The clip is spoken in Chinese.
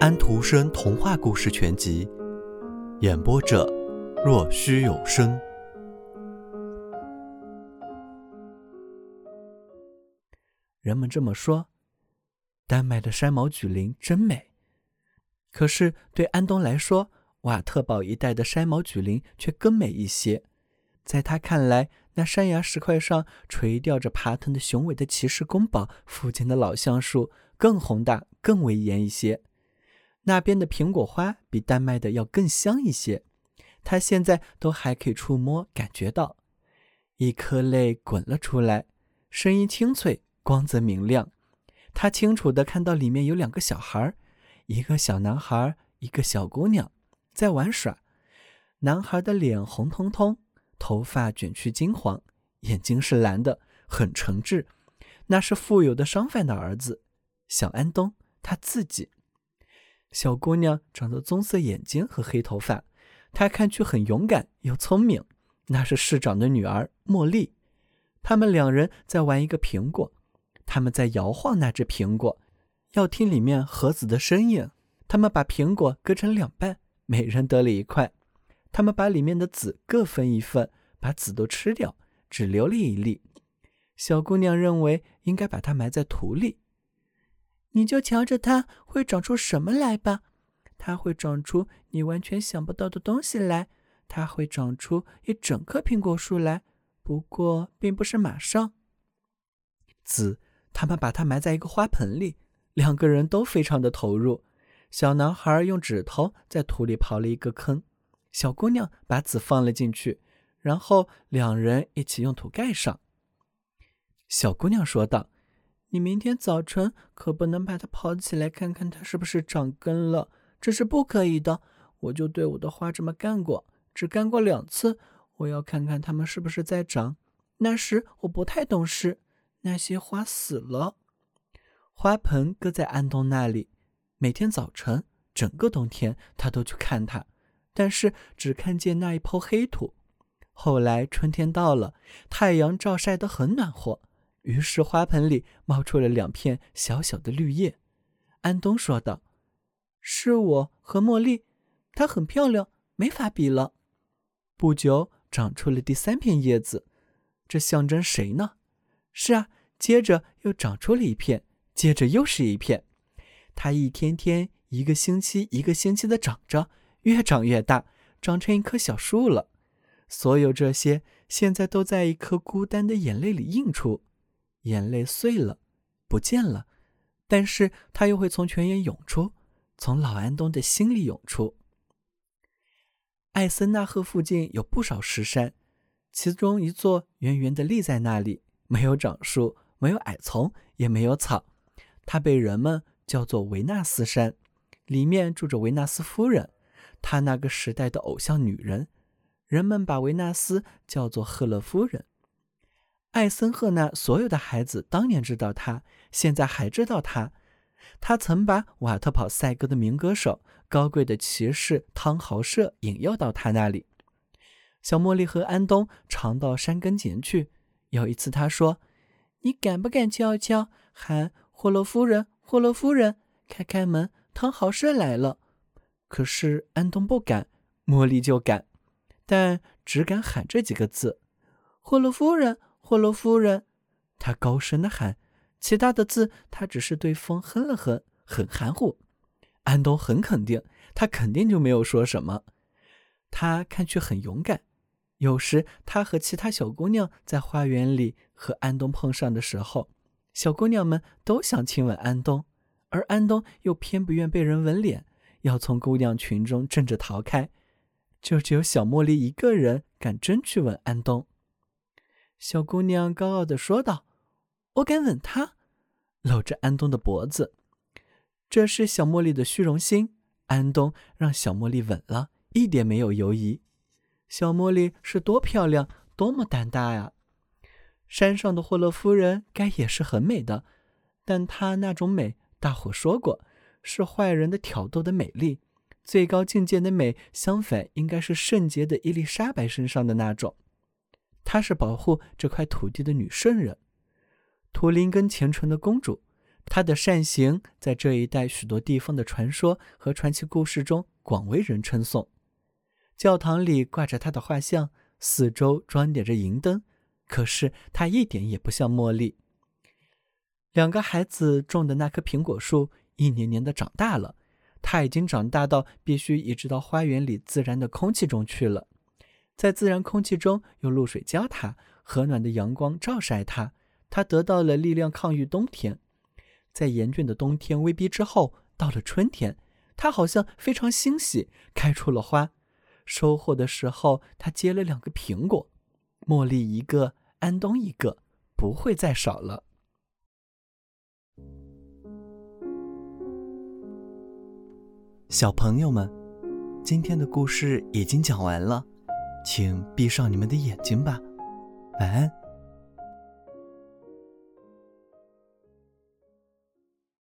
安徒生童话故事全集，演播者：若虚有声。人们这么说，丹麦的山毛榉林真美。可是对安东来说，瓦特堡一带的山毛榉林却更美一些。在他看来，那山崖石块上垂吊着爬藤的雄伟的骑士宫堡附近的老橡树更宏大、更威严一些。那边的苹果花比丹麦的要更香一些，他现在都还可以触摸、感觉到。一颗泪滚了出来，声音清脆，光泽明亮。他清楚地看到里面有两个小孩，一个小男孩，一个小姑娘，在玩耍。男孩的脸红彤彤，头发卷曲金黄，眼睛是蓝的，很诚挚。那是富有的商贩的儿子，小安东，他自己。小姑娘长着棕色眼睛和黑头发，她看去很勇敢又聪明。那是市长的女儿茉莉。他们两人在玩一个苹果，他们在摇晃那只苹果，要听里面盒子的声音。他们把苹果割成两半，每人得了一块。他们把里面的籽各分一份，把籽都吃掉，只留了一粒。小姑娘认为应该把它埋在土里。你就瞧着它会长出什么来吧，它会长出你完全想不到的东西来，它会长出一整棵苹果树来。不过，并不是马上。子，他们把它埋在一个花盆里，两个人都非常的投入。小男孩用指头在土里刨了一个坑，小姑娘把籽放了进去，然后两人一起用土盖上。小姑娘说道。你明天早晨可不能把它刨起来，看看它是不是长根了，这是不可以的。我就对我的花这么干过，只干过两次。我要看看它们是不是在长。那时我不太懂事，那些花死了。花盆搁在安东那里，每天早晨，整个冬天他都去看它，但是只看见那一泡黑土。后来春天到了，太阳照晒得很暖和。于是花盆里冒出了两片小小的绿叶，安东说道：“是我和茉莉，她很漂亮，没法比了。”不久长出了第三片叶子，这象征谁呢？是啊，接着又长出了一片，接着又是一片，它一天天、一个星期、一个星期的长着，越长越大，长成一棵小树了。所有这些现在都在一颗孤单的眼泪里映出。眼泪碎了，不见了，但是它又会从泉眼涌出，从老安东的心里涌出。艾森纳赫附近有不少石山，其中一座圆圆的立在那里，没有长树，没有矮丛，也没有草。它被人们叫做维纳斯山，里面住着维纳斯夫人，她那个时代的偶像女人。人们把维纳斯叫做赫勒夫人。艾森赫那所有的孩子当年知道他，现在还知道他。他曾把瓦特跑赛歌的名歌手、高贵的骑士汤豪舍引诱到他那里。小茉莉和安东常到山跟前去。有一次，他说：“你敢不敢悄悄喊霍洛夫人？霍洛夫人，开开门，汤豪舍来了。”可是安东不敢，茉莉就敢，但只敢喊这几个字：“霍洛夫人。”霍洛夫人，她高声的喊，其他的字她只是对风哼了哼，很含糊。安东很肯定，他肯定就没有说什么。他看去很勇敢。有时他和其他小姑娘在花园里和安东碰上的时候，小姑娘们都想亲吻安东，而安东又偏不愿被人吻脸，要从姑娘群中挣着逃开。就只有小茉莉一个人敢真去吻安东。小姑娘高傲地说道：“我敢吻他，搂着安东的脖子。这是小茉莉的虚荣心。安东让小茉莉吻了，一点没有犹疑。小茉莉是多漂亮，多么胆大呀！山上的霍勒夫人该也是很美的，但她那种美，大伙说过是坏人的挑逗的美丽。最高境界的美，相反应该是圣洁的伊丽莎白身上的那种。”她是保护这块土地的女圣人，图林根虔诚的公主。她的善行在这一带许多地方的传说和传奇故事中广为人称颂。教堂里挂着她的画像，四周装点着银灯，可是她一点也不像茉莉。两个孩子种的那棵苹果树一年年的长大了，它已经长大到必须移植到花园里自然的空气中去了。在自然空气中，用露水浇它，和暖的阳光照晒它，它得到了力量抗御冬天。在严峻的冬天威逼之后，到了春天，它好像非常欣喜，开出了花。收获的时候，它结了两个苹果，茉莉一个，安东一个，不会再少了。小朋友们，今天的故事已经讲完了，请闭上你们的眼睛吧，晚安。